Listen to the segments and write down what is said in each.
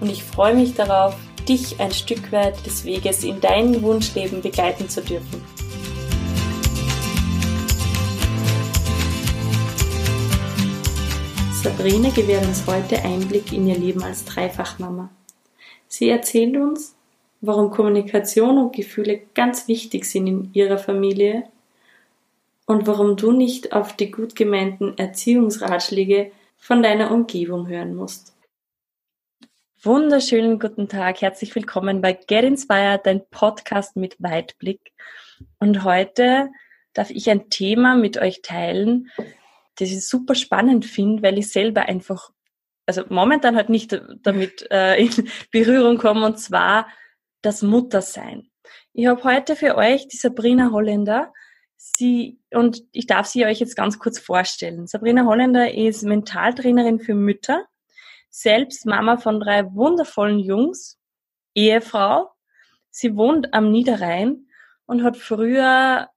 und ich freue mich darauf, dich ein Stück weit des Weges in dein Wunschleben begleiten zu dürfen. Sabrina gewährt uns heute Einblick in ihr Leben als Dreifachmama. Sie erzählt uns, warum Kommunikation und Gefühle ganz wichtig sind in ihrer Familie und warum du nicht auf die gut gemeinten Erziehungsratschläge von deiner Umgebung hören musst. Wunderschönen guten Tag, herzlich willkommen bei Get Inspired, dein Podcast mit Weitblick. Und heute darf ich ein Thema mit euch teilen, das ich super spannend finde, weil ich selber einfach, also momentan halt nicht damit äh, in Berührung komme, und zwar das Muttersein. Ich habe heute für euch die Sabrina Holländer. Sie, und ich darf sie euch jetzt ganz kurz vorstellen. Sabrina Holländer ist Mentaltrainerin für Mütter selbst Mama von drei wundervollen Jungs, Ehefrau. Sie wohnt am Niederrhein und hat früher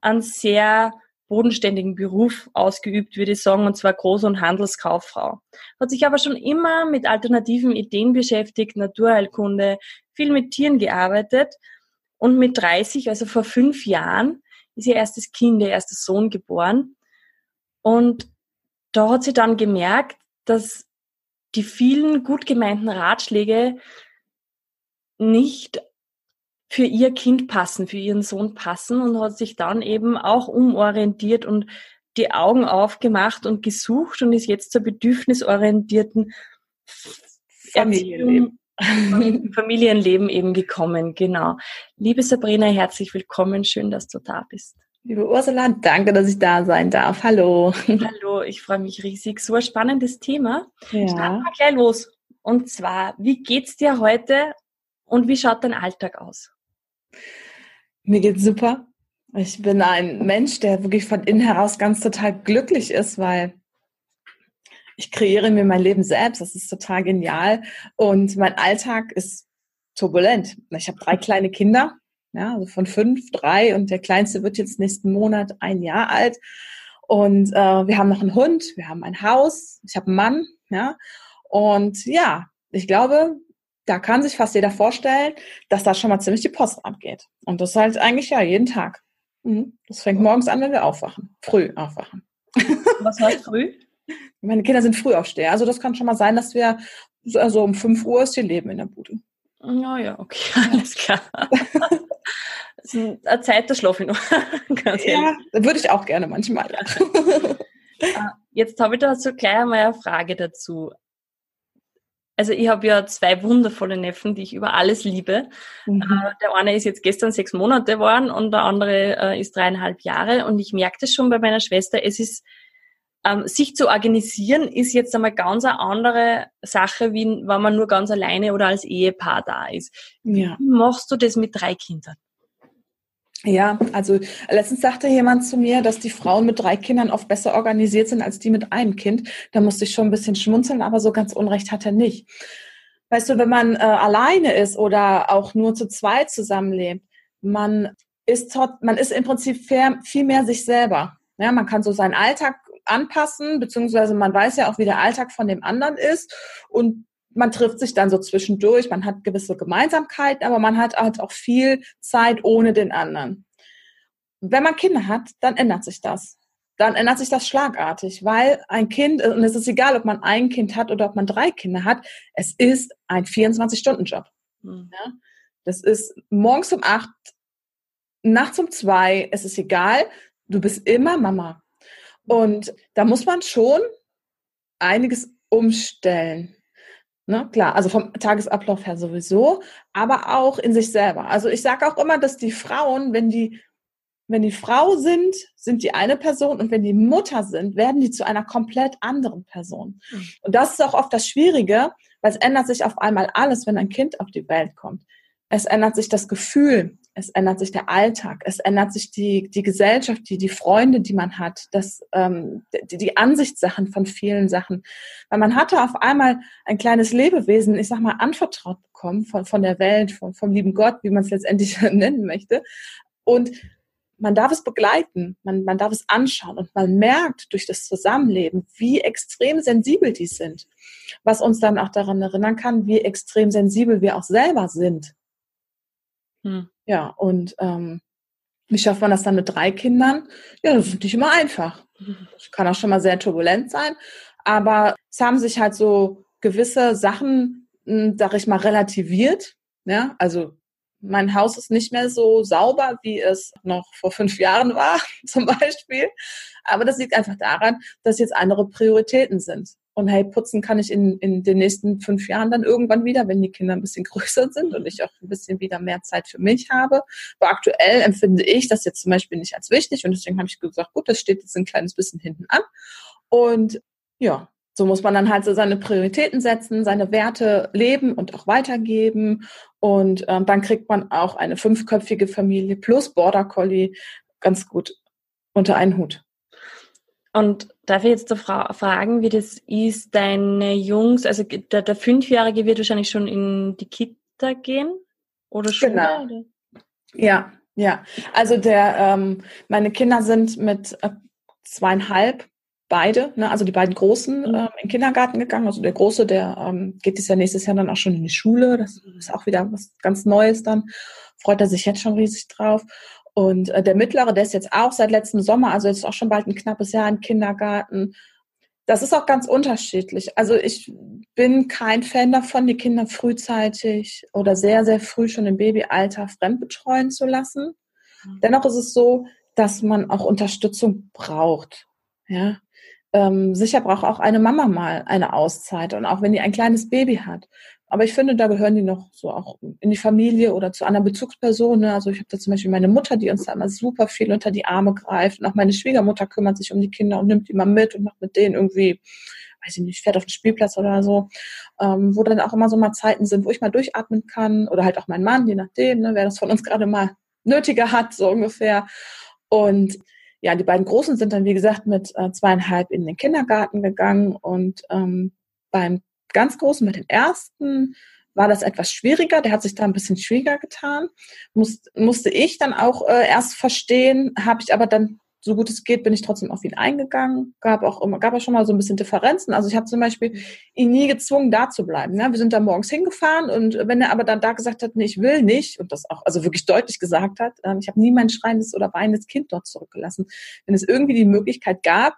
einen sehr bodenständigen Beruf ausgeübt, würde ich sagen, und zwar Groß- und Handelskauffrau. Hat sich aber schon immer mit alternativen Ideen beschäftigt, Naturheilkunde, viel mit Tieren gearbeitet und mit 30, also vor fünf Jahren, ist ihr erstes Kind, ihr erster Sohn geboren. Und da hat sie dann gemerkt, dass die vielen gut gemeinten Ratschläge nicht für ihr Kind passen, für ihren Sohn passen und hat sich dann eben auch umorientiert und die Augen aufgemacht und gesucht und ist jetzt zur bedürfnisorientierten Familienleben. Familienleben eben gekommen, genau. Liebe Sabrina, herzlich willkommen, schön, dass du da bist. Liebe Ursula, danke, dass ich da sein darf. Hallo. Hallo, ich freue mich riesig. So ein spannendes Thema. Ja. Starten wir gleich los. Und zwar, wie geht's dir heute und wie schaut dein Alltag aus? Mir geht's super. Ich bin ein Mensch, der wirklich von innen heraus ganz total glücklich ist, weil ich kreiere mir mein Leben selbst. Das ist total genial. Und mein Alltag ist turbulent. Ich habe drei kleine Kinder ja, also von fünf, drei und der Kleinste wird jetzt nächsten Monat ein Jahr alt. Und äh, wir haben noch einen Hund, wir haben ein Haus, ich habe einen Mann, ja. Und ja, ich glaube, da kann sich fast jeder vorstellen, dass da schon mal ziemlich die Post abgeht. Und das halt eigentlich ja jeden Tag. Mhm. Das fängt morgens an, wenn wir aufwachen. Früh aufwachen. Was heißt früh? Meine Kinder sind früh aufsteher. Also das kann schon mal sein, dass wir also um 5 Uhr ist ihr Leben in der Bude. Ja, ja, okay, alles klar. Das ist eine Zeit, da schlafe ich noch. ja, würde ich auch gerne manchmal. Ah, jetzt habe ich da so gleich einmal eine Frage dazu. Also ich habe ja zwei wundervolle Neffen, die ich über alles liebe. Mhm. Äh, der eine ist jetzt gestern sechs Monate geworden und der andere äh, ist dreieinhalb Jahre. Und ich merke das schon bei meiner Schwester. Es ist, ähm, sich zu organisieren, ist jetzt einmal ganz eine andere Sache, wie wenn man nur ganz alleine oder als Ehepaar da ist. Ja. Wie machst du das mit drei Kindern? Ja, also letztens sagte jemand zu mir, dass die Frauen mit drei Kindern oft besser organisiert sind als die mit einem Kind. Da musste ich schon ein bisschen schmunzeln, aber so ganz Unrecht hat er nicht. Weißt du, wenn man äh, alleine ist oder auch nur zu zweit zusammenlebt, man ist, man ist im Prinzip viel mehr sich selber. Ja, man kann so seinen Alltag anpassen, beziehungsweise man weiß ja auch, wie der Alltag von dem anderen ist und man trifft sich dann so zwischendurch, man hat gewisse Gemeinsamkeiten, aber man hat halt auch viel Zeit ohne den anderen. Wenn man Kinder hat, dann ändert sich das. Dann ändert sich das schlagartig, weil ein Kind, und es ist egal, ob man ein Kind hat oder ob man drei Kinder hat, es ist ein 24-Stunden-Job. Mhm. Ja? Das ist morgens um acht, nachts um zwei, es ist egal, du bist immer Mama. Und da muss man schon einiges umstellen. Ne, klar, also vom Tagesablauf her sowieso, aber auch in sich selber. Also ich sage auch immer, dass die Frauen, wenn die wenn die Frau sind, sind die eine Person und wenn die Mutter sind, werden die zu einer komplett anderen Person. Mhm. Und das ist auch oft das Schwierige, weil es ändert sich auf einmal alles, wenn ein Kind auf die Welt kommt. Es ändert sich das Gefühl, es ändert sich der Alltag, es ändert sich die, die Gesellschaft, die, die Freunde, die man hat, das, ähm, die, die Ansichtssachen von vielen Sachen. Weil man hatte auf einmal ein kleines Lebewesen, ich sag mal, anvertraut bekommen von, von der Welt, von, vom lieben Gott, wie man es letztendlich nennen möchte. Und man darf es begleiten, man, man darf es anschauen und man merkt durch das Zusammenleben, wie extrem sensibel die sind. Was uns dann auch daran erinnern kann, wie extrem sensibel wir auch selber sind. Hm. Ja, und ähm, wie schafft man das dann mit drei Kindern? Ja, das ist nicht immer einfach. Das kann auch schon mal sehr turbulent sein. Aber es haben sich halt so gewisse Sachen, hm, sag ich mal, relativiert. Ja, also mein Haus ist nicht mehr so sauber, wie es noch vor fünf Jahren war, zum Beispiel. Aber das liegt einfach daran, dass jetzt andere Prioritäten sind. Und hey, putzen kann ich in, in den nächsten fünf Jahren dann irgendwann wieder, wenn die Kinder ein bisschen größer sind und ich auch ein bisschen wieder mehr Zeit für mich habe. Aber aktuell empfinde ich das jetzt zum Beispiel nicht als wichtig und deswegen habe ich gesagt, gut, das steht jetzt ein kleines bisschen hinten an. Und ja, so muss man dann halt so seine Prioritäten setzen, seine Werte leben und auch weitergeben. Und ähm, dann kriegt man auch eine fünfköpfige Familie plus Border Collie ganz gut unter einen Hut. Und darf ich jetzt da fra fragen, wie das ist, deine Jungs, also der, der Fünfjährige wird wahrscheinlich schon in die Kita gehen oder schon? Genau. Oder? Ja, ja. Also der, ähm, meine Kinder sind mit äh, zweieinhalb beide, ne, also die beiden Großen, mhm. ähm, in den Kindergarten gegangen. Also der Große, der ähm, geht dieses Jahr nächstes Jahr dann auch schon in die Schule. Das ist auch wieder was ganz Neues dann. Freut er sich jetzt schon riesig drauf. Und äh, der Mittlere, der ist jetzt auch seit letztem Sommer, also jetzt auch schon bald ein knappes Jahr im Kindergarten. Das ist auch ganz unterschiedlich. Also ich bin kein Fan davon, die Kinder frühzeitig oder sehr, sehr früh schon im Babyalter fremdbetreuen zu lassen. Mhm. Dennoch ist es so, dass man auch Unterstützung braucht. Ja, ähm, sicher braucht auch eine Mama mal eine Auszeit und auch wenn die ein kleines Baby hat. Aber ich finde, da gehören die noch so auch in die Familie oder zu einer Bezugsperson. Ne? Also ich habe da zum Beispiel meine Mutter, die uns da immer super viel unter die Arme greift. Und auch meine Schwiegermutter kümmert sich um die Kinder und nimmt die mal mit und macht mit denen irgendwie, weiß ich nicht, fährt auf den Spielplatz oder so. Ähm, wo dann auch immer so mal Zeiten sind, wo ich mal durchatmen kann. Oder halt auch mein Mann, je nachdem, ne, wer das von uns gerade mal nötiger hat, so ungefähr. Und ja, die beiden Großen sind dann, wie gesagt, mit äh, zweieinhalb in den Kindergarten gegangen und ähm, beim ganz Großen, mit dem ersten, war das etwas schwieriger. Der hat sich da ein bisschen schwieriger getan. Muss, musste ich dann auch äh, erst verstehen, habe ich aber dann so gut es geht, bin ich trotzdem auf ihn eingegangen. Gab auch immer, gab auch schon mal so ein bisschen Differenzen. Also ich habe zum Beispiel ihn nie gezwungen, da zu bleiben. Ja, wir sind da morgens hingefahren und wenn er aber dann da gesagt hat, nee, ich will nicht und das auch also wirklich deutlich gesagt hat, ähm, ich habe nie mein schreiendes oder weinendes Kind dort zurückgelassen. Wenn es irgendwie die Möglichkeit gab,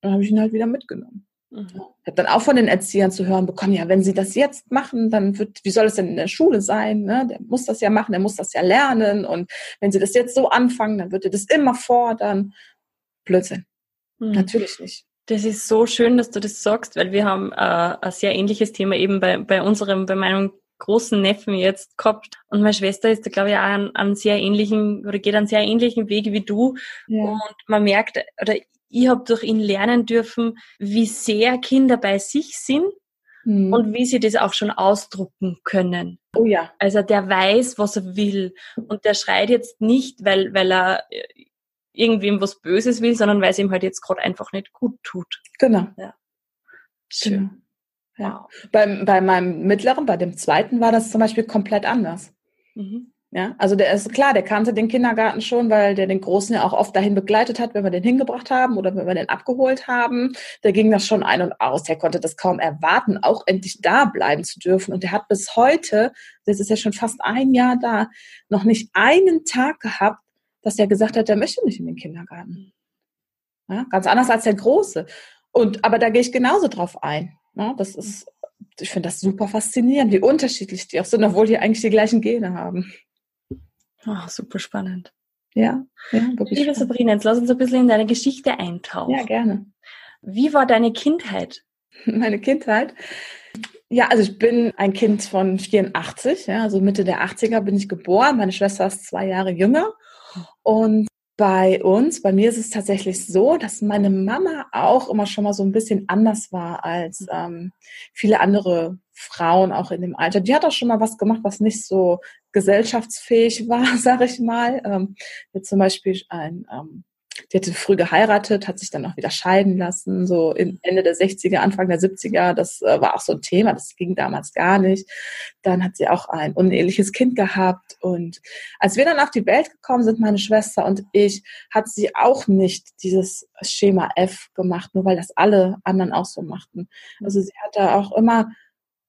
dann habe ich ihn halt wieder mitgenommen. Mhm. Ich habe dann auch von den Erziehern zu hören bekommen, ja, wenn sie das jetzt machen, dann wird, wie soll es denn in der Schule sein? Ne? Der muss das ja machen, der muss das ja lernen. Und wenn sie das jetzt so anfangen, dann wird er das immer fordern. Blödsinn. Mhm. Natürlich nicht. Das ist so schön, dass du das sagst, weil wir haben äh, ein sehr ähnliches Thema eben bei, bei unserem, bei meinem großen Neffen jetzt gehabt. Und meine Schwester ist da, glaube ich, auch an, an sehr ähnlichen, oder geht einen sehr ähnlichen Weg wie du. Ja. Und man merkt, oder ich habe durch ihn lernen dürfen, wie sehr Kinder bei sich sind hm. und wie sie das auch schon ausdrucken können. Oh ja. Also der weiß, was er will und der schreit jetzt nicht, weil, weil er äh, irgendwem was Böses will, sondern weil es ihm halt jetzt gerade einfach nicht gut tut. Genau. Ja. Schön. Genau. Ja. Bei, bei meinem mittleren, bei dem zweiten war das zum Beispiel komplett anders. Mhm. Ja, also der ist klar, der kannte den Kindergarten schon, weil der den Großen ja auch oft dahin begleitet hat, wenn wir den hingebracht haben oder wenn wir den abgeholt haben. Der ging das schon ein und aus. Der konnte das kaum erwarten, auch endlich da bleiben zu dürfen. Und der hat bis heute, das ist ja schon fast ein Jahr da, noch nicht einen Tag gehabt, dass er gesagt hat, er möchte nicht in den Kindergarten. Ja, ganz anders als der Große. Und, aber da gehe ich genauso drauf ein. Ja, das ist, ich finde das super faszinierend, wie unterschiedlich die auch sind, obwohl die eigentlich die gleichen Gene haben. Oh, super spannend. Ja, ja wirklich. Liebe Sabrina, jetzt lass uns ein bisschen in deine Geschichte eintauchen. Ja, gerne. Wie war deine Kindheit? Meine Kindheit? Ja, also ich bin ein Kind von 84, ja, also Mitte der 80er bin ich geboren. Meine Schwester ist zwei Jahre jünger. Und bei uns, bei mir ist es tatsächlich so, dass meine Mama auch immer schon mal so ein bisschen anders war als ähm, viele andere Frauen auch in dem Alter. Die hat auch schon mal was gemacht, was nicht so gesellschaftsfähig war, sag ich mal. Ähm, zum Beispiel ein ähm, die hatte früh geheiratet, hat sich dann auch wieder scheiden lassen, so Ende der 60er, Anfang der 70er. Das äh, war auch so ein Thema, das ging damals gar nicht. Dann hat sie auch ein uneheliches Kind gehabt. Und als wir dann auf die Welt gekommen sind, meine Schwester und ich, hat sie auch nicht dieses Schema F gemacht, nur weil das alle anderen auch so machten. Also sie hat da auch immer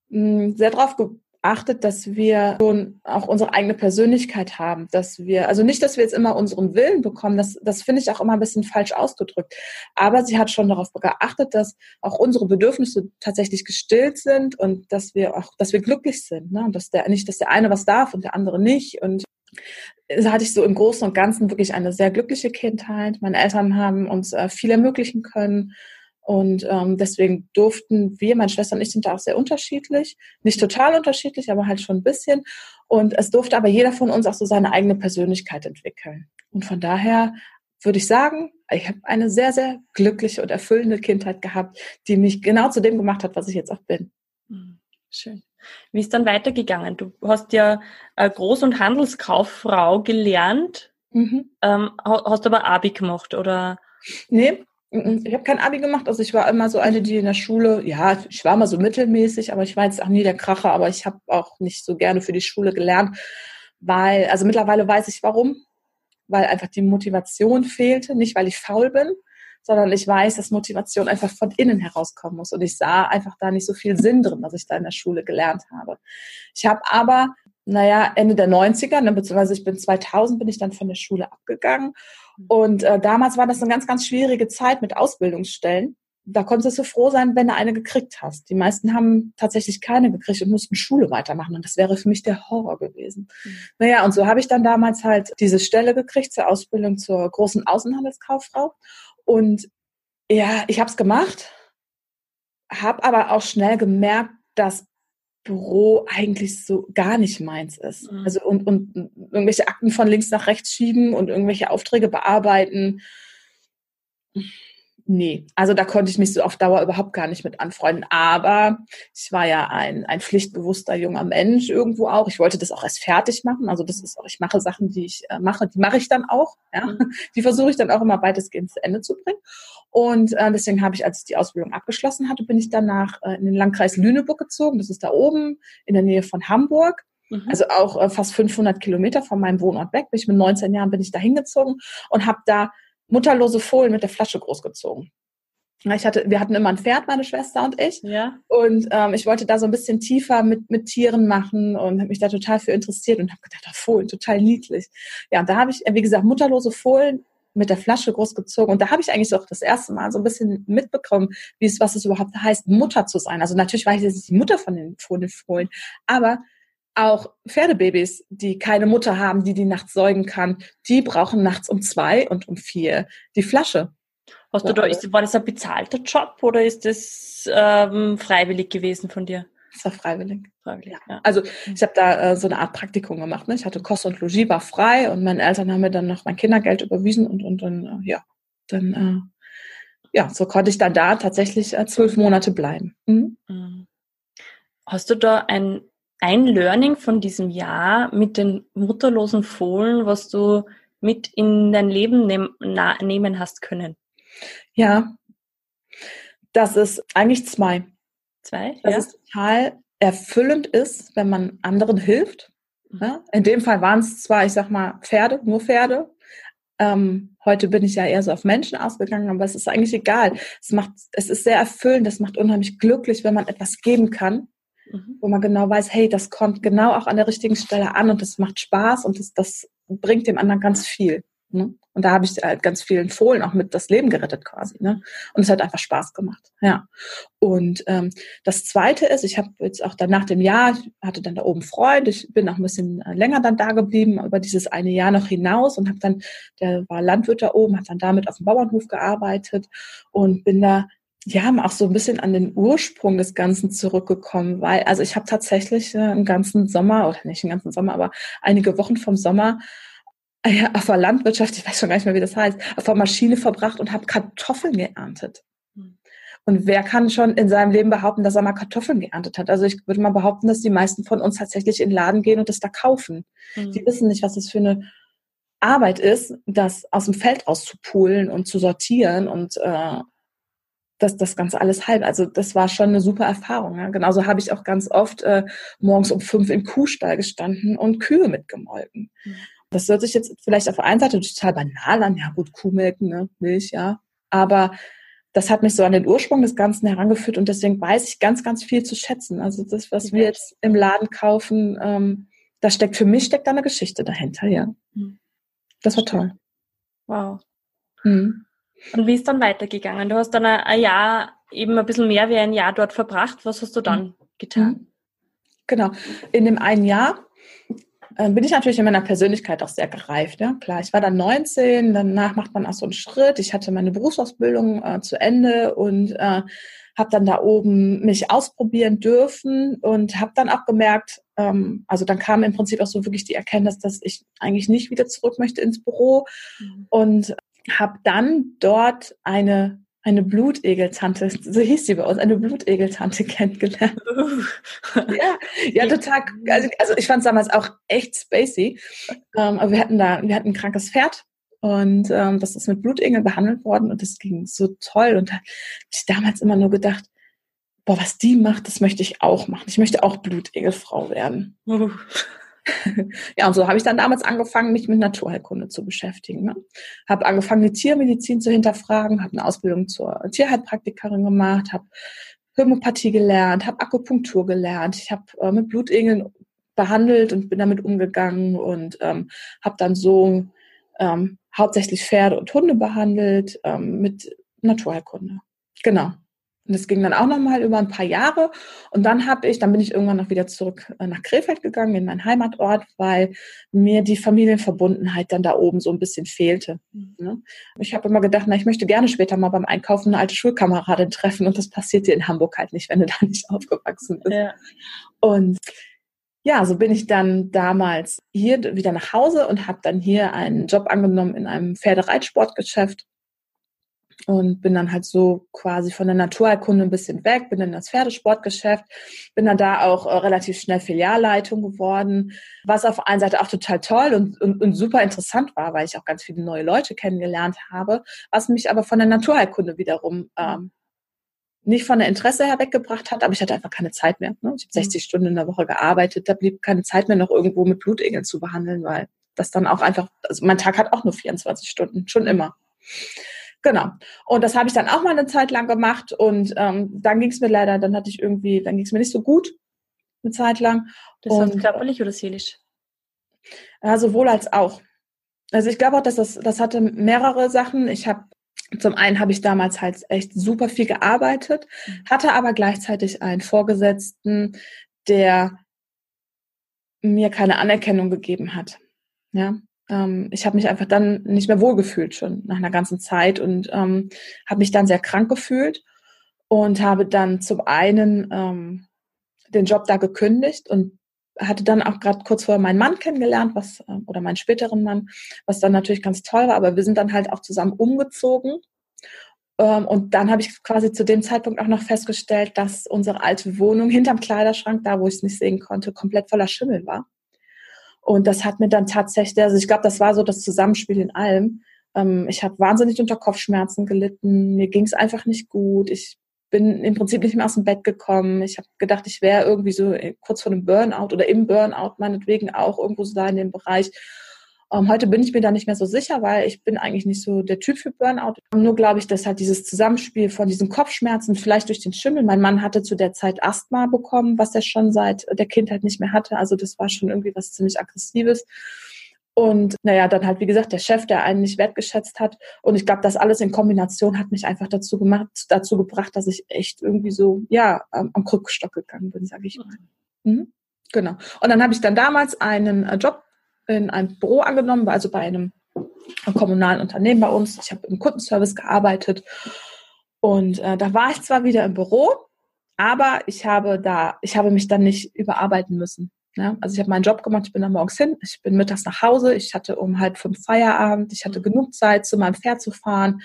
hm, sehr drauf achtet, dass wir schon auch unsere eigene Persönlichkeit haben, dass wir, also nicht, dass wir jetzt immer unseren Willen bekommen, das, das finde ich auch immer ein bisschen falsch ausgedrückt. Aber sie hat schon darauf geachtet, dass auch unsere Bedürfnisse tatsächlich gestillt sind und dass wir auch, dass wir glücklich sind, ne? Und dass der, nicht, dass der eine was darf und der andere nicht und so hatte ich so im Großen und Ganzen wirklich eine sehr glückliche Kindheit. Meine Eltern haben uns äh, viel ermöglichen können und ähm, deswegen durften wir, meine Schwester und ich sind da auch sehr unterschiedlich. Nicht total unterschiedlich, aber halt schon ein bisschen. Und es durfte aber jeder von uns auch so seine eigene Persönlichkeit entwickeln. Und von daher würde ich sagen, ich habe eine sehr, sehr glückliche und erfüllende Kindheit gehabt, die mich genau zu dem gemacht hat, was ich jetzt auch bin. Hm, schön. Wie ist dann weitergegangen? Du hast ja Groß- und Handelskauffrau gelernt, mhm. ähm, hast aber Abi gemacht, oder? Nee, ich habe kein Abi gemacht, also ich war immer so eine, die in der Schule, ja, ich war mal so mittelmäßig, aber ich war jetzt auch nie der Kracher, aber ich habe auch nicht so gerne für die Schule gelernt, weil, also mittlerweile weiß ich warum, weil einfach die Motivation fehlte, nicht weil ich faul bin, sondern ich weiß, dass Motivation einfach von innen herauskommen muss und ich sah einfach da nicht so viel Sinn drin, was ich da in der Schule gelernt habe. Ich habe aber, naja, Ende der 90er, ne, beziehungsweise ich bin 2000, bin ich dann von der Schule abgegangen und äh, damals war das eine ganz, ganz schwierige Zeit mit Ausbildungsstellen. Da konntest du froh sein, wenn du eine gekriegt hast. Die meisten haben tatsächlich keine gekriegt und mussten Schule weitermachen. Und das wäre für mich der Horror gewesen. Mhm. Naja, und so habe ich dann damals halt diese Stelle gekriegt zur Ausbildung zur großen Außenhandelskauffrau. Und ja, ich habe es gemacht, habe aber auch schnell gemerkt, dass Büro eigentlich so gar nicht meins ist. Mhm. Also und, und irgendwelche Akten von links nach rechts schieben und irgendwelche Aufträge bearbeiten. Nee, also da konnte ich mich so auf Dauer überhaupt gar nicht mit anfreunden. Aber ich war ja ein, ein pflichtbewusster junger Mensch irgendwo auch. Ich wollte das auch erst fertig machen. Also das ist auch, ich mache Sachen, die ich äh, mache, die mache ich dann auch. Ja? Mhm. Die versuche ich dann auch immer weitestgehend zu Ende zu bringen. Und äh, deswegen habe ich, als ich die Ausbildung abgeschlossen hatte, bin ich danach äh, in den Landkreis Lüneburg gezogen. Das ist da oben in der Nähe von Hamburg. Mhm. Also auch äh, fast 500 Kilometer von meinem Wohnort weg. Bin ich mit 19 Jahren bin ich da hingezogen und habe da mutterlose Fohlen mit der Flasche großgezogen. Ich hatte, wir hatten immer ein Pferd, meine Schwester und ich. Ja. Und ähm, ich wollte da so ein bisschen tiefer mit, mit Tieren machen und habe mich da total für interessiert und habe gedacht, oh, Fohlen, total niedlich. Ja, und da habe ich, wie gesagt, mutterlose Fohlen mit der Flasche großgezogen. Und da habe ich eigentlich auch das erste Mal so ein bisschen mitbekommen, wie es, was es überhaupt heißt, Mutter zu sein. Also natürlich war ich jetzt nicht die Mutter von den, von den Fohlen, aber auch Pferdebabys, die keine Mutter haben, die die nachts säugen kann, die brauchen nachts um zwei und um vier die Flasche. Hast du da, ist, war das ein bezahlter Job oder ist das ähm, freiwillig gewesen von dir? Das war freiwillig. freiwillig ja. Also ich habe da äh, so eine Art Praktikum gemacht. Ne? Ich hatte Kost und Logis, war frei und meine Eltern haben mir dann noch mein Kindergeld überwiesen und, und dann, äh, ja, dann, äh, ja, so konnte ich dann da tatsächlich äh, zwölf Monate bleiben. Mhm. mhm. Hast du da ein ein Learning von diesem Jahr mit den mutterlosen Fohlen, was du mit in dein Leben nehm, na, nehmen hast können? Ja, das ist eigentlich zwei. Zwei? Dass ja. es total erfüllend ist, wenn man anderen hilft. Mhm. Ja? In dem Fall waren es zwar, ich sag mal, Pferde, nur Pferde. Ähm, heute bin ich ja eher so auf Menschen ausgegangen, aber es ist eigentlich egal. Es macht, es ist sehr erfüllend, es macht unheimlich glücklich, wenn man etwas geben kann mhm. wo man genau weiß, hey, das kommt genau auch an der richtigen Stelle an und das macht Spaß und das, das bringt dem anderen ganz viel. Ne? Und da habe ich halt ganz vielen Fohlen auch mit das Leben gerettet quasi. Ne? Und es hat einfach Spaß gemacht. Ja. Und ähm, das Zweite ist, ich habe jetzt auch dann nach dem Jahr, ich hatte dann da oben Freund, ich bin auch ein bisschen äh, länger dann da geblieben, über dieses eine Jahr noch hinaus und habe dann, der war Landwirt da oben, hat dann damit auf dem Bauernhof gearbeitet und bin da ja, auch so ein bisschen an den Ursprung des Ganzen zurückgekommen, weil, also ich habe tatsächlich äh, einen ganzen Sommer, oder nicht einen ganzen Sommer, aber einige Wochen vom Sommer ja, auf der Landwirtschaft, ich weiß schon gar nicht mehr, wie das heißt, auf der Maschine verbracht und habe Kartoffeln geerntet. Hm. Und wer kann schon in seinem Leben behaupten, dass er mal Kartoffeln geerntet hat? Also ich würde mal behaupten, dass die meisten von uns tatsächlich in den Laden gehen und das da kaufen. Mhm. Die wissen nicht, was das für eine Arbeit ist, das aus dem Feld auszupulen und zu sortieren und äh, das, das Ganze alles halb. Also das war schon eine super Erfahrung. Ja. Genauso habe ich auch ganz oft äh, morgens um fünf im Kuhstall gestanden und Kühe mitgemolken. Mhm. Das hört sich jetzt vielleicht auf der einen Seite total banal an. Ja gut, Kuhmelken, ne? Milch, ja. Aber das hat mich so an den Ursprung des Ganzen herangeführt und deswegen weiß ich ganz, ganz viel zu schätzen. Also das, was wir jetzt im Laden kaufen, ähm, da steckt für mich steckt da eine Geschichte dahinter, ja. Mhm. Das war toll. Wow. Mhm. Und wie ist dann weitergegangen? Du hast dann ein Jahr, eben ein bisschen mehr wie ein Jahr dort verbracht. Was hast du dann mhm. getan? Mhm. Genau. In dem einen Jahr äh, bin ich natürlich in meiner Persönlichkeit auch sehr gereift. Ja? Klar, ich war dann 19, danach macht man auch so einen Schritt. Ich hatte meine Berufsausbildung äh, zu Ende und äh, habe dann da oben mich ausprobieren dürfen und habe dann auch gemerkt, ähm, also dann kam im Prinzip auch so wirklich die Erkenntnis, dass ich eigentlich nicht wieder zurück möchte ins Büro mhm. und habe dann dort eine eine Blutegeltante, so hieß sie bei uns, eine Blutegeltante kennengelernt. ja, ja, total. Also, also ich fand es damals auch echt spacey. Ähm, aber wir hatten da, wir hatten ein krankes Pferd und ähm, das ist mit Blutegel behandelt worden und das ging so toll. Und da habe ich damals immer nur gedacht, boah, was die macht, das möchte ich auch machen. Ich möchte auch Blutegelfrau werden. Ja, und so habe ich dann damals angefangen, mich mit Naturheilkunde zu beschäftigen. Ne? Habe angefangen, die Tiermedizin zu hinterfragen, habe eine Ausbildung zur Tierheilpraktikerin gemacht, habe Homöopathie gelernt, habe Akupunktur gelernt, ich habe äh, mit Blutegeln behandelt und bin damit umgegangen und ähm, habe dann so ähm, hauptsächlich Pferde und Hunde behandelt ähm, mit Naturheilkunde. Genau. Und das ging dann auch nochmal über ein paar Jahre. Und dann habe ich, dann bin ich irgendwann noch wieder zurück äh, nach Krefeld gegangen, in meinen Heimatort, weil mir die Familienverbundenheit dann da oben so ein bisschen fehlte. Mhm. Ich habe immer gedacht, na, ich möchte gerne später mal beim Einkaufen eine alte Schulkameradin treffen. Und das passiert dir in Hamburg halt nicht, wenn du da nicht aufgewachsen bist. Ja. Und ja, so bin ich dann damals hier wieder nach Hause und habe dann hier einen Job angenommen in einem Pferdereitsportgeschäft und bin dann halt so quasi von der Naturerkunde ein bisschen weg, bin in das Pferdesportgeschäft, bin dann da auch äh, relativ schnell Filialleitung geworden, was auf der einen Seite auch total toll und, und, und, super interessant war, weil ich auch ganz viele neue Leute kennengelernt habe, was mich aber von der Naturerkunde wiederum ähm, nicht von der Interesse her weggebracht hat, aber ich hatte einfach keine Zeit mehr. Ne? Ich habe 60 mhm. Stunden in der Woche gearbeitet, da blieb keine Zeit mehr, noch irgendwo mit Blutegeln zu behandeln, weil das dann auch einfach, also mein Tag hat auch nur 24 Stunden, schon immer. Genau. Und das habe ich dann auch mal eine Zeit lang gemacht und ähm, dann ging es mir leider, dann hatte ich irgendwie, dann ging es mir nicht so gut eine Zeit lang. Das heißt körperlich oder seelisch? Ja, sowohl als auch. Also ich glaube auch, dass das, das hatte mehrere Sachen. Ich habe zum einen habe ich damals halt echt super viel gearbeitet, mhm. hatte aber gleichzeitig einen Vorgesetzten, der mir keine Anerkennung gegeben hat. Ja, ähm, ich habe mich einfach dann nicht mehr wohlgefühlt schon nach einer ganzen Zeit und ähm, habe mich dann sehr krank gefühlt und habe dann zum einen ähm, den Job da gekündigt und hatte dann auch gerade kurz vorher meinen Mann kennengelernt, was äh, oder meinen späteren Mann, was dann natürlich ganz toll war. Aber wir sind dann halt auch zusammen umgezogen ähm, und dann habe ich quasi zu dem Zeitpunkt auch noch festgestellt, dass unsere alte Wohnung hinterm Kleiderschrank, da wo ich es nicht sehen konnte, komplett voller Schimmel war. Und das hat mir dann tatsächlich, also ich glaube, das war so das Zusammenspiel in allem. Ähm, ich habe wahnsinnig unter Kopfschmerzen gelitten. Mir ging es einfach nicht gut. Ich bin im Prinzip nicht mehr aus dem Bett gekommen. Ich habe gedacht, ich wäre irgendwie so kurz vor dem Burnout oder im Burnout meinetwegen auch irgendwo so da in dem Bereich. Ähm, heute bin ich mir da nicht mehr so sicher, weil ich bin eigentlich nicht so der Typ für Burnout. Nur glaube ich, dass halt dieses Zusammenspiel von diesen Kopfschmerzen, vielleicht durch den Schimmel. Mein Mann hatte zu der Zeit Asthma bekommen, was er schon seit der Kindheit nicht mehr hatte. Also das war schon irgendwie was ziemlich aggressives. Und naja, dann halt, wie gesagt, der Chef, der einen nicht wertgeschätzt hat. Und ich glaube, das alles in Kombination hat mich einfach dazu gemacht, dazu gebracht, dass ich echt irgendwie so, ja, am, am Krückstock gegangen bin, sage ich mal. Mhm. Genau. Und dann habe ich dann damals einen äh, Job in einem Büro angenommen, also bei einem kommunalen Unternehmen bei uns. Ich habe im Kundenservice gearbeitet und äh, da war ich zwar wieder im Büro, aber ich habe da, ich habe mich dann nicht überarbeiten müssen. Ja, also ich habe meinen Job gemacht, ich bin dann morgens hin, ich bin mittags nach Hause, ich hatte um halb fünf Feierabend, ich hatte mhm. genug Zeit, zu meinem Pferd zu fahren,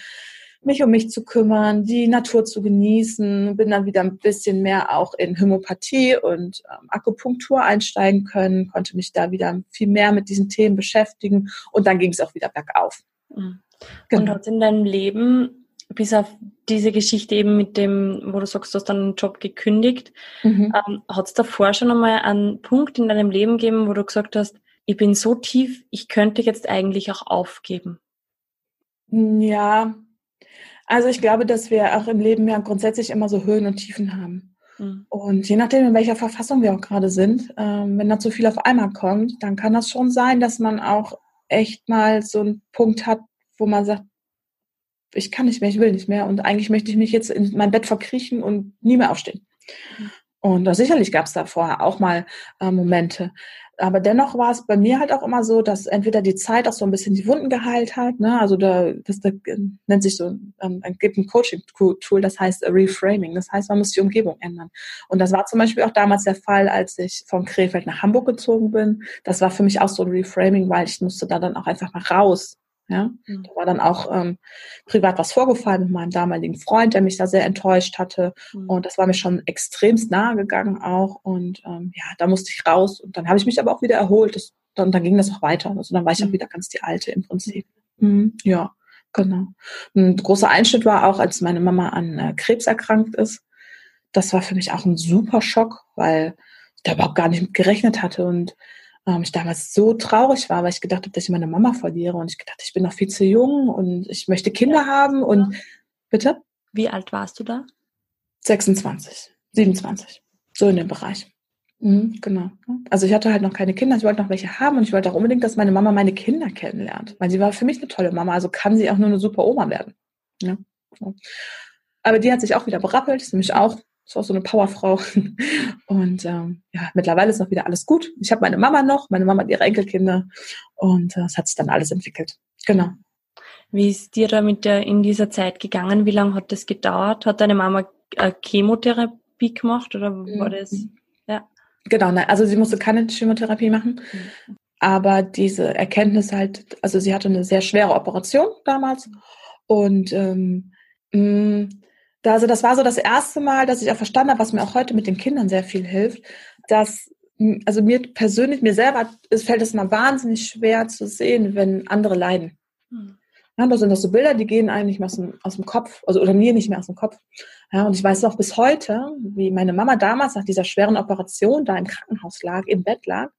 mich um mich zu kümmern, die Natur zu genießen, bin dann wieder ein bisschen mehr auch in Homöopathie und ähm, Akupunktur einsteigen können, konnte mich da wieder viel mehr mit diesen Themen beschäftigen und dann ging es auch wieder bergauf. Mhm. Genau. Und hat in deinem Leben bis auf diese Geschichte eben mit dem, wo du sagst, du hast dann einen Job gekündigt, mhm. ähm, hat es davor schon einmal einen Punkt in deinem Leben gegeben, wo du gesagt hast, ich bin so tief, ich könnte jetzt eigentlich auch aufgeben? Ja, also ich glaube, dass wir auch im Leben ja grundsätzlich immer so Höhen und Tiefen haben. Mhm. Und je nachdem, in welcher Verfassung wir auch gerade sind, ähm, wenn da zu viel auf einmal kommt, dann kann das schon sein, dass man auch echt mal so einen Punkt hat, wo man sagt, ich kann nicht mehr, ich will nicht mehr und eigentlich möchte ich mich jetzt in mein Bett verkriechen und nie mehr aufstehen. Mhm. Und sicherlich gab es da vorher auch mal äh, Momente. Aber dennoch war es bei mir halt auch immer so, dass entweder die Zeit auch so ein bisschen die Wunden geheilt hat, ne? also da, das, das nennt sich so, ähm, gibt ein Coaching-Tool, das heißt Reframing. Das heißt, man muss die Umgebung ändern. Und das war zum Beispiel auch damals der Fall, als ich von Krefeld nach Hamburg gezogen bin. Das war für mich auch so ein Reframing, weil ich musste da dann auch einfach mal raus ja, mhm. da war dann auch ähm, privat was vorgefallen mit meinem damaligen Freund, der mich da sehr enttäuscht hatte. Mhm. Und das war mir schon extremst nahe gegangen auch. Und ähm, ja, da musste ich raus. Und dann habe ich mich aber auch wieder erholt. Das, dann, dann ging das auch weiter. Also dann war ich mhm. auch wieder ganz die Alte im Prinzip. Mhm. Ja, genau. Ein großer Einschnitt war auch, als meine Mama an äh, Krebs erkrankt ist. Das war für mich auch ein super Schock, weil ich da überhaupt gar nicht mit gerechnet hatte. Und ähm, ich damals so traurig war, weil ich gedacht habe, dass ich meine Mama verliere und ich gedacht, ich bin noch viel zu jung und ich möchte Kinder haben und bitte? Wie alt warst du da? 26, 27, so in dem Bereich. Mhm, genau. Also ich hatte halt noch keine Kinder, ich wollte noch welche haben und ich wollte auch unbedingt, dass meine Mama meine Kinder kennenlernt, weil sie war für mich eine tolle Mama, also kann sie auch nur eine super Oma werden. Ja. Aber die hat sich auch wieder berappelt, ist nämlich auch ist auch so eine Powerfrau. Und ähm, ja, mittlerweile ist noch wieder alles gut. Ich habe meine Mama noch, meine Mama hat ihre Enkelkinder und äh, es hat sich dann alles entwickelt. Genau. Wie ist dir da mit der in dieser Zeit gegangen? Wie lange hat das gedauert? Hat deine Mama äh, Chemotherapie gemacht oder war das? Mhm. Ja. Genau, nein, also sie musste keine Chemotherapie machen. Mhm. Aber diese Erkenntnis halt, also sie hatte eine sehr schwere Operation damals und ähm, mh, da, also das war so das erste Mal, dass ich auch verstanden habe, was mir auch heute mit den Kindern sehr viel hilft, dass also mir persönlich, mir selber, es fällt es mal wahnsinnig schwer zu sehen, wenn andere leiden. Hm. Ja, das sind das so Bilder, die gehen eigentlich aus dem, aus dem Kopf, also oder mir nicht mehr aus dem Kopf. Ja, und ich weiß noch bis heute, wie meine Mama damals nach dieser schweren Operation da im Krankenhaus lag, im Bett lag.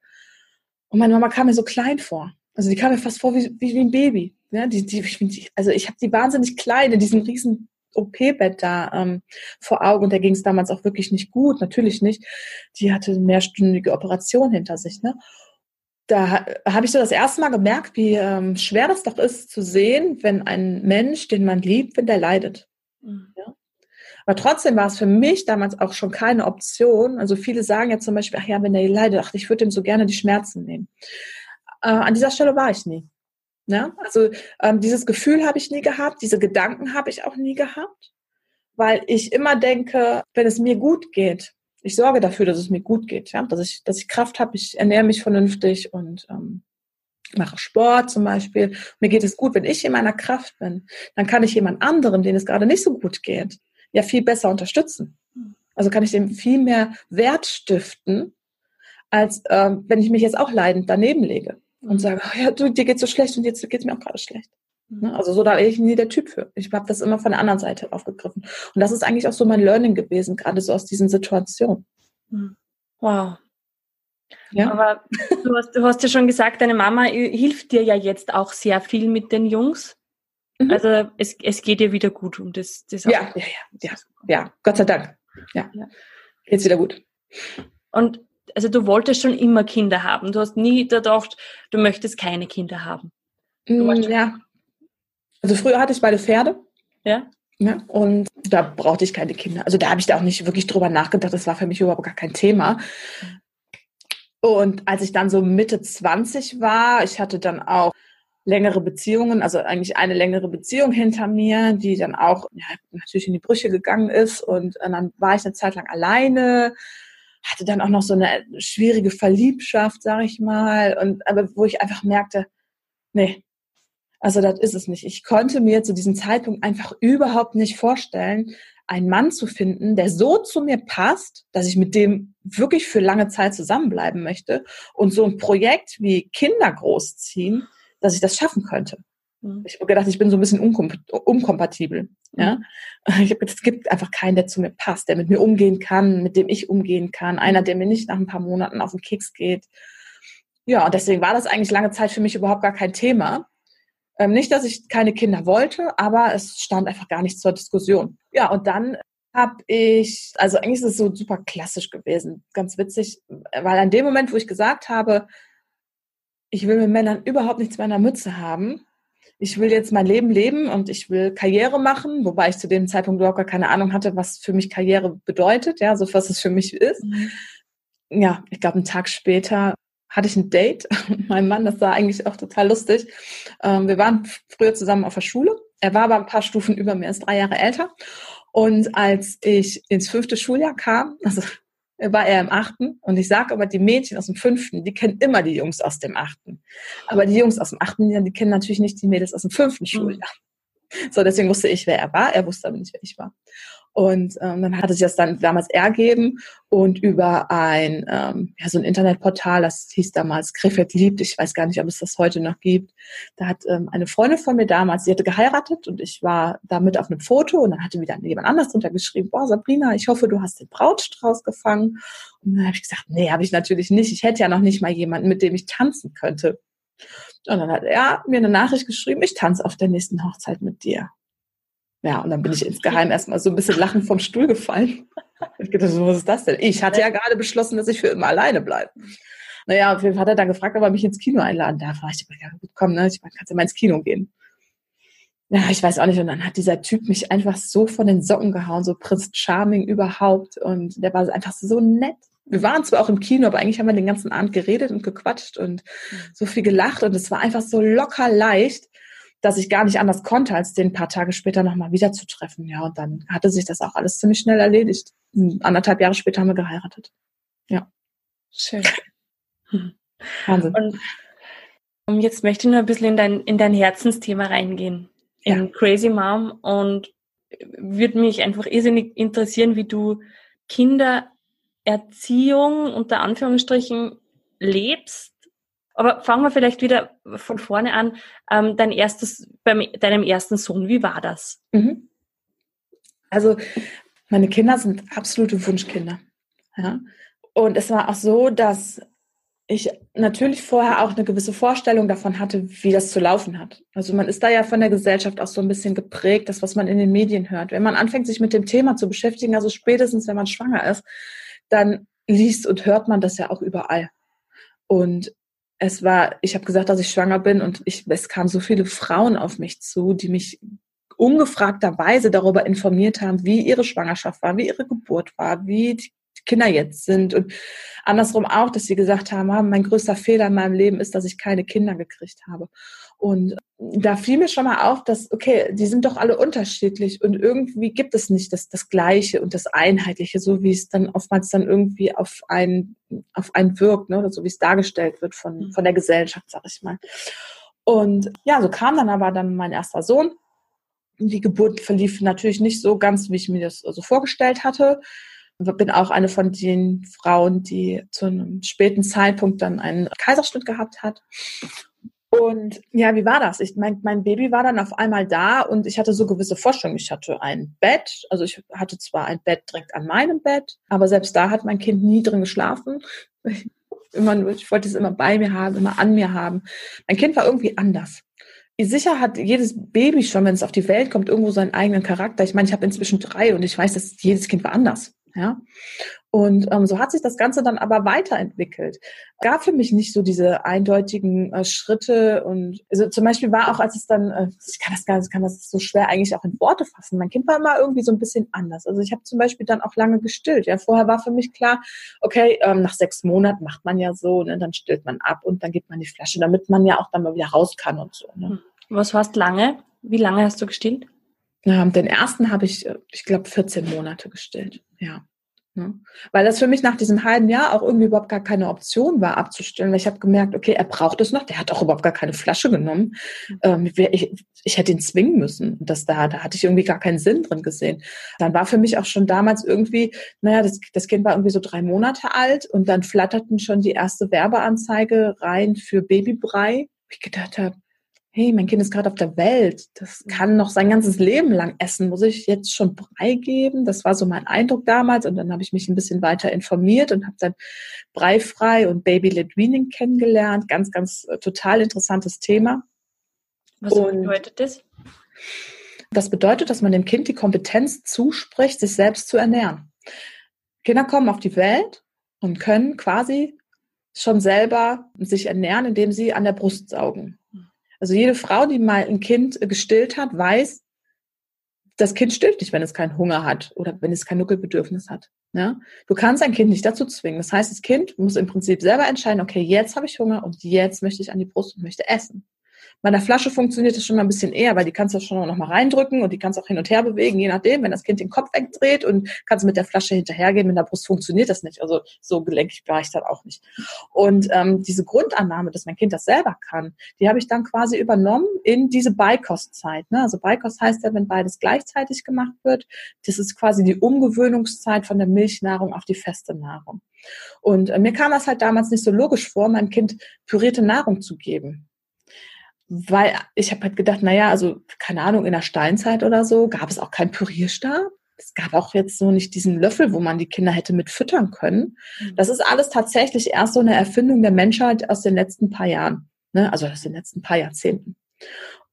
Und meine Mama kam mir so klein vor. Also die kam mir fast vor wie, wie, wie ein Baby. Ja, die, die, also ich habe die wahnsinnig klein in diesem riesen OP-Bett da ähm, vor Augen und der ging es damals auch wirklich nicht gut, natürlich nicht. Die hatte eine mehrstündige Operation hinter sich. Ne? Da habe ich so das erste Mal gemerkt, wie ähm, schwer das doch ist zu sehen, wenn ein Mensch, den man liebt, wenn der leidet. Mhm. Ja? Aber trotzdem war es für mich damals auch schon keine Option. Also viele sagen ja zum Beispiel, ach ja, wenn der leidet, ach, ich würde ihm so gerne die Schmerzen nehmen. Äh, an dieser Stelle war ich nie. Ne? Also ähm, dieses Gefühl habe ich nie gehabt, diese Gedanken habe ich auch nie gehabt, weil ich immer denke, wenn es mir gut geht, ich sorge dafür, dass es mir gut geht, ja? dass, ich, dass ich Kraft habe, ich ernähre mich vernünftig und ähm, mache Sport zum Beispiel. Mir geht es gut, wenn ich in meiner Kraft bin, dann kann ich jemand anderem, den es gerade nicht so gut geht, ja viel besser unterstützen. Also kann ich dem viel mehr Wert stiften, als ähm, wenn ich mich jetzt auch leidend daneben lege und mhm. sage, oh ja, du, dir geht's so schlecht und jetzt geht's mir auch gerade schlecht. Mhm. Ne? Also so da bin ich nie der Typ für. Ich habe das immer von der anderen Seite aufgegriffen. Und das ist eigentlich auch so mein Learning gewesen, gerade so aus diesen Situationen. Mhm. Wow. Ja. Aber du hast, du hast ja schon gesagt, deine Mama hilft dir ja jetzt auch sehr viel mit den Jungs. Mhm. Also es, es geht dir wieder gut um das. das ja, ja, ja, ja, ja, Gott sei Dank. Ja, ja. geht's wieder gut. Und also du wolltest schon immer Kinder haben. Du hast nie gedacht, du möchtest keine Kinder haben. Mm, ja. Also früher hatte ich beide Pferde. Ja. Ja, und da brauchte ich keine Kinder. Also da habe ich da auch nicht wirklich drüber nachgedacht. Das war für mich überhaupt gar kein Thema. Und als ich dann so Mitte 20 war, ich hatte dann auch längere Beziehungen, also eigentlich eine längere Beziehung hinter mir, die dann auch ja, natürlich in die Brüche gegangen ist. Und dann war ich eine Zeit lang alleine hatte dann auch noch so eine schwierige Verliebschaft, sag ich mal, und aber wo ich einfach merkte, nee, also das ist es nicht. Ich konnte mir zu diesem Zeitpunkt einfach überhaupt nicht vorstellen, einen Mann zu finden, der so zu mir passt, dass ich mit dem wirklich für lange Zeit zusammenbleiben möchte und so ein Projekt wie Kinder großziehen, dass ich das schaffen könnte. Mhm. Ich habe gedacht, ich bin so ein bisschen unkompatibel. Ja? Mhm. Ich habe gedacht, es gibt einfach keinen, der zu mir passt, der mit mir umgehen kann, mit dem ich umgehen kann. Einer, der mir nicht nach ein paar Monaten auf den Keks geht. Ja, und deswegen war das eigentlich lange Zeit für mich überhaupt gar kein Thema. Ähm, nicht, dass ich keine Kinder wollte, aber es stand einfach gar nicht zur Diskussion. Ja, und dann habe ich, also eigentlich ist es so super klassisch gewesen, ganz witzig, weil an dem Moment, wo ich gesagt habe, ich will mit Männern überhaupt nichts mehr in der Mütze haben, ich will jetzt mein Leben leben und ich will Karriere machen, wobei ich zu dem Zeitpunkt überhaupt gar keine Ahnung hatte, was für mich Karriere bedeutet, ja, so was es für mich ist. Mhm. Ja, ich glaube, einen Tag später hatte ich ein Date mit meinem Mann, das war eigentlich auch total lustig. Ähm, wir waren früher zusammen auf der Schule. Er war aber ein paar Stufen über mir, ist drei Jahre älter. Und als ich ins fünfte Schuljahr kam, also war er im achten und ich sage aber, die Mädchen aus dem fünften, die kennen immer die Jungs aus dem achten. Aber die Jungs aus dem achten, die kennen natürlich nicht die Mädels aus dem fünften Schuljahr. So, deswegen wusste ich, wer er war. Er wusste aber nicht, wer ich war. Und ähm, dann hatte sich das dann damals ergeben und über ein, ähm, ja, so ein Internetportal, das hieß damals Krefeld liebt, ich weiß gar nicht, ob es das heute noch gibt. Da hat ähm, eine Freundin von mir damals, sie hatte geheiratet und ich war damit auf einem Foto und dann hatte wieder jemand anders drunter geschrieben, boah Sabrina, ich hoffe, du hast den Brautstrauß gefangen. Und dann habe ich gesagt, nee, habe ich natürlich nicht. Ich hätte ja noch nicht mal jemanden, mit dem ich tanzen könnte. Und dann hat er mir eine Nachricht geschrieben, ich tanze auf der nächsten Hochzeit mit dir. Ja, und dann bin ich insgeheim erstmal so ein bisschen lachend vom Stuhl gefallen. Ich gedacht, was ist das denn? Ich hatte ja gerade beschlossen, dass ich für immer alleine bleibe. Naja, auf jeden Fall hat er dann gefragt, ob er mich ins Kino einladen darf. Ich dachte, ja, komm, ne? Ich meine, kannst ja mal ins Kino gehen. Ja, ich weiß auch nicht. Und dann hat dieser Typ mich einfach so von den Socken gehauen, so Prinz Charming überhaupt. Und der war einfach so nett. Wir waren zwar auch im Kino, aber eigentlich haben wir den ganzen Abend geredet und gequatscht und mhm. so viel gelacht. Und es war einfach so locker leicht dass ich gar nicht anders konnte, als den ein paar Tage später nochmal wiederzutreffen. Ja, und dann hatte sich das auch alles ziemlich schnell erledigt. Anderthalb Jahre später haben wir geheiratet. Ja. Schön. Wahnsinn. Und jetzt möchte ich nur ein bisschen in dein, in dein Herzensthema reingehen. In ja. Crazy Mom und würde mich einfach irrsinnig interessieren, wie du Kindererziehung unter Anführungsstrichen lebst aber fangen wir vielleicht wieder von vorne an. Ähm, dein erstes, bei deinem ersten Sohn, wie war das? Mhm. Also, meine Kinder sind absolute Wunschkinder. Ja? Und es war auch so, dass ich natürlich vorher auch eine gewisse Vorstellung davon hatte, wie das zu laufen hat. Also man ist da ja von der Gesellschaft auch so ein bisschen geprägt, das, was man in den Medien hört. Wenn man anfängt, sich mit dem Thema zu beschäftigen, also spätestens, wenn man schwanger ist, dann liest und hört man das ja auch überall. Und es war, ich habe gesagt, dass ich schwanger bin und ich, es kamen so viele Frauen auf mich zu, die mich ungefragterweise darüber informiert haben, wie ihre Schwangerschaft war, wie ihre Geburt war, wie die Kinder jetzt sind und andersrum auch, dass sie gesagt haben, ah, mein größter Fehler in meinem Leben ist, dass ich keine Kinder gekriegt habe. Und da fiel mir schon mal auf, dass, okay, die sind doch alle unterschiedlich und irgendwie gibt es nicht das, das Gleiche und das Einheitliche, so wie es dann oftmals dann irgendwie auf einen, auf einen wirkt, ne, oder so wie es dargestellt wird von, mhm. von der Gesellschaft, sag ich mal. Und ja, so kam dann aber dann mein erster Sohn. Die Geburt verlief natürlich nicht so ganz, wie ich mir das so also vorgestellt hatte. Ich bin auch eine von den Frauen, die zu einem späten Zeitpunkt dann einen Kaiserschnitt gehabt hat. Und ja, wie war das? Ich mein, mein Baby war dann auf einmal da und ich hatte so gewisse Vorstellungen. Ich hatte ein Bett, also ich hatte zwar ein Bett direkt an meinem Bett, aber selbst da hat mein Kind nie drin geschlafen. Immer nur, ich wollte es immer bei mir haben, immer an mir haben. Mein Kind war irgendwie anders. Sicher hat jedes Baby schon, wenn es auf die Welt kommt, irgendwo seinen eigenen Charakter. Ich meine, ich habe inzwischen drei und ich weiß, dass jedes Kind war anders. Ja. Und ähm, so hat sich das Ganze dann aber weiterentwickelt. Gab für mich nicht so diese eindeutigen äh, Schritte und also zum Beispiel war auch, als es dann, äh, ich kann das gar nicht, kann das so schwer eigentlich auch in Worte fassen. Mein Kind war immer irgendwie so ein bisschen anders. Also ich habe zum Beispiel dann auch lange gestillt. Ja, vorher war für mich klar, okay, ähm, nach sechs Monaten macht man ja so, ne, dann stillt man ab und dann gibt man die Flasche, damit man ja auch dann mal wieder raus kann und so. Ne? Hm. Was warst lange? Wie lange hast du gestillt? Ja, den ersten habe ich, äh, ich glaube, 14 Monate gestillt. Ja. Ne? Weil das für mich nach diesem halben Jahr auch irgendwie überhaupt gar keine Option war, abzustellen. Weil ich habe gemerkt, okay, er braucht es noch. Der hat auch überhaupt gar keine Flasche genommen. Ähm, ich, ich, hätte ihn zwingen müssen. Das da, da hatte ich irgendwie gar keinen Sinn drin gesehen. Dann war für mich auch schon damals irgendwie, naja, das, das Kind war irgendwie so drei Monate alt und dann flatterten schon die erste Werbeanzeige rein für Babybrei. Ich gedacht habe, hey, mein Kind ist gerade auf der Welt, das kann noch sein ganzes Leben lang essen, muss ich jetzt schon Brei geben? Das war so mein Eindruck damals und dann habe ich mich ein bisschen weiter informiert und habe dann Breifrei und Baby-led Weaning kennengelernt. Ganz, ganz äh, total interessantes Thema. Was und bedeutet das? Das bedeutet, dass man dem Kind die Kompetenz zuspricht, sich selbst zu ernähren. Kinder kommen auf die Welt und können quasi schon selber sich ernähren, indem sie an der Brust saugen. Also jede Frau, die mal ein Kind gestillt hat, weiß, das Kind stillt nicht, wenn es keinen Hunger hat oder wenn es kein Nuckelbedürfnis hat. Ja? Du kannst ein Kind nicht dazu zwingen. Das heißt, das Kind muss im Prinzip selber entscheiden, okay, jetzt habe ich Hunger und jetzt möchte ich an die Brust und möchte essen. Bei der Flasche funktioniert das schon mal ein bisschen eher, weil die kannst du schon noch mal reindrücken und die kannst auch hin und her bewegen, je nachdem, wenn das Kind den Kopf wegdreht und kannst mit der Flasche hinterhergehen, mit der Brust funktioniert das nicht. Also so gelenkig war ich dann auch nicht. Und ähm, diese Grundannahme, dass mein Kind das selber kann, die habe ich dann quasi übernommen in diese Beikostzeit. Ne? Also Beikost heißt ja, wenn beides gleichzeitig gemacht wird, das ist quasi die Umgewöhnungszeit von der Milchnahrung auf die feste Nahrung. Und äh, mir kam das halt damals nicht so logisch vor, meinem Kind pürierte Nahrung zu geben weil ich habe halt gedacht, naja, also keine Ahnung, in der Steinzeit oder so gab es auch keinen Pürierstab. Es gab auch jetzt so nicht diesen Löffel, wo man die Kinder hätte mit füttern können. Mhm. Das ist alles tatsächlich erst so eine Erfindung der Menschheit aus den letzten paar Jahren, ne? also aus den letzten paar Jahrzehnten.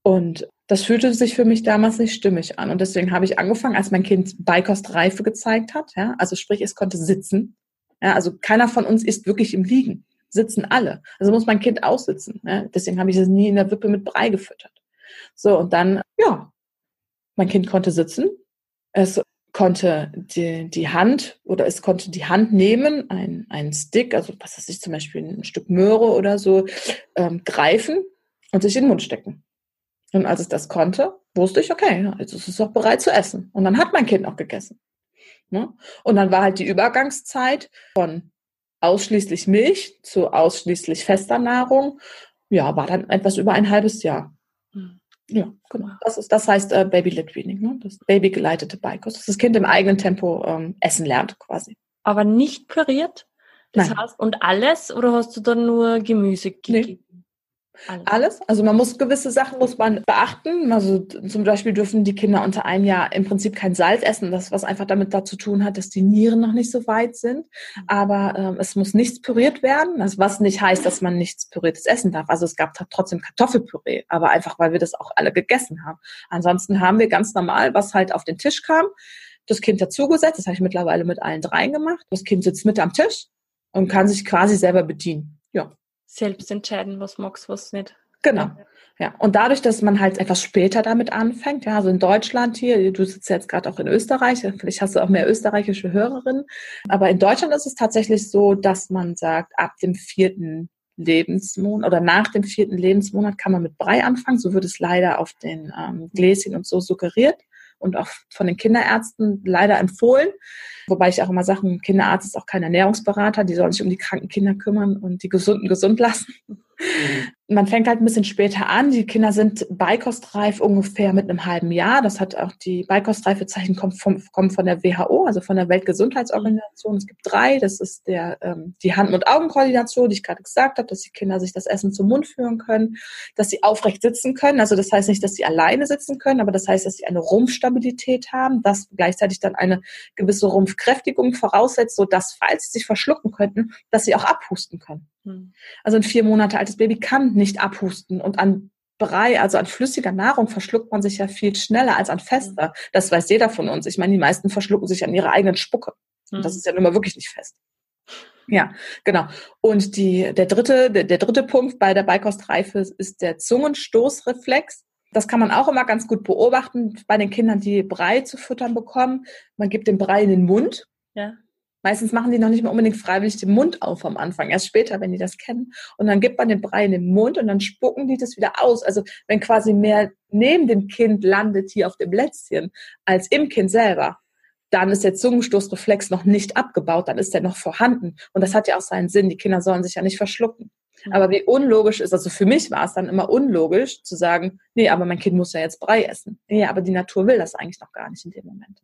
Und das fühlte sich für mich damals nicht stimmig an. Und deswegen habe ich angefangen, als mein Kind Beikostreife gezeigt hat, ja, also sprich, es konnte sitzen. Ja, also keiner von uns ist wirklich im Liegen sitzen alle. Also muss mein Kind aussitzen. Ne? Deswegen habe ich es nie in der Wippe mit Brei gefüttert. So, und dann, ja, mein Kind konnte sitzen. Es konnte die, die Hand oder es konnte die Hand nehmen, ein, ein Stick, also was weiß ich, zum Beispiel ein Stück Möhre oder so, ähm, greifen und sich in den Mund stecken. Und als es das konnte, wusste ich, okay, jetzt ist es auch bereit zu essen. Und dann hat mein Kind auch gegessen. Ne? Und dann war halt die Übergangszeit von ausschließlich Milch zu ausschließlich fester Nahrung, ja, war dann etwas über ein halbes Jahr. Hm. Ja, genau. Das, ist, das heißt äh, Baby-led Weaning, ne? das babygeleitete Beikost, dass das Kind im eigenen Tempo ähm, essen lernt quasi. Aber nicht püriert? Das Nein. heißt, und alles oder hast du dann nur Gemüse gegeben? Nee. Alles. Alles. Also man muss gewisse Sachen muss man beachten. Also zum Beispiel dürfen die Kinder unter einem Jahr im Prinzip kein Salz essen, das was einfach damit dazu tun hat, dass die Nieren noch nicht so weit sind. Mhm. Aber ähm, es muss nichts püriert werden, also was nicht heißt, dass man nichts püriertes essen darf. Also es gab trotzdem Kartoffelpüree, aber einfach weil wir das auch alle gegessen haben. Ansonsten haben wir ganz normal, was halt auf den Tisch kam, das Kind dazugesetzt. Das habe ich mittlerweile mit allen dreien gemacht. Das Kind sitzt mit am Tisch und kann sich quasi selber bedienen. Ja selbst entscheiden, was magst, was nicht. Genau. Ja, und dadurch, dass man halt etwas später damit anfängt, ja, also in Deutschland hier, du sitzt jetzt gerade auch in Österreich, vielleicht hast du auch mehr österreichische Hörerinnen, aber in Deutschland ist es tatsächlich so, dass man sagt, ab dem vierten Lebensmonat oder nach dem vierten Lebensmonat kann man mit Brei anfangen. So wird es leider auf den ähm, Gläschen und so suggeriert und auch von den Kinderärzten leider empfohlen. Wobei ich auch immer sage, ein Kinderarzt ist auch kein Ernährungsberater, die sollen sich um die kranken Kinder kümmern und die Gesunden gesund lassen. Mhm. Man fängt halt ein bisschen später an. Die Kinder sind beikostreif ungefähr mit einem halben Jahr. Das hat auch die Beikostreifezeichen kommen, kommen von der WHO, also von der Weltgesundheitsorganisation. Es gibt drei. Das ist der ähm, die Hand-und-Augen-Koordination, die ich gerade gesagt habe, dass die Kinder sich das Essen zum Mund führen können, dass sie aufrecht sitzen können. Also das heißt nicht, dass sie alleine sitzen können, aber das heißt, dass sie eine Rumpfstabilität haben, das gleichzeitig dann eine gewisse Rumpfkräftigung voraussetzt, so dass falls sie sich verschlucken könnten, dass sie auch abhusten können. Hm. Also ein vier Monate altes Baby kann nicht abhusten und an Brei, also an flüssiger Nahrung, verschluckt man sich ja viel schneller als an fester. Hm. Das weiß jeder von uns. Ich meine, die meisten verschlucken sich an ihre eigenen Spucke. Und das hm. ist ja nun mal wirklich nicht fest. Ja, genau. Und die, der dritte, der, der dritte Punkt bei der Beikostreife ist der Zungenstoßreflex. Das kann man auch immer ganz gut beobachten bei den Kindern, die Brei zu futtern bekommen. Man gibt den Brei in den Mund. Ja. Meistens machen die noch nicht mal unbedingt freiwillig den Mund auf am Anfang, erst später, wenn die das kennen. Und dann gibt man den Brei in den Mund und dann spucken die das wieder aus. Also wenn quasi mehr neben dem Kind landet hier auf dem Lätzchen als im Kind selber, dann ist der Zungenstoßreflex noch nicht abgebaut, dann ist der noch vorhanden. Und das hat ja auch seinen Sinn. Die Kinder sollen sich ja nicht verschlucken. Aber wie unlogisch ist, also für mich war es dann immer unlogisch zu sagen, nee, aber mein Kind muss ja jetzt Brei essen. Nee, aber die Natur will das eigentlich noch gar nicht in dem Moment.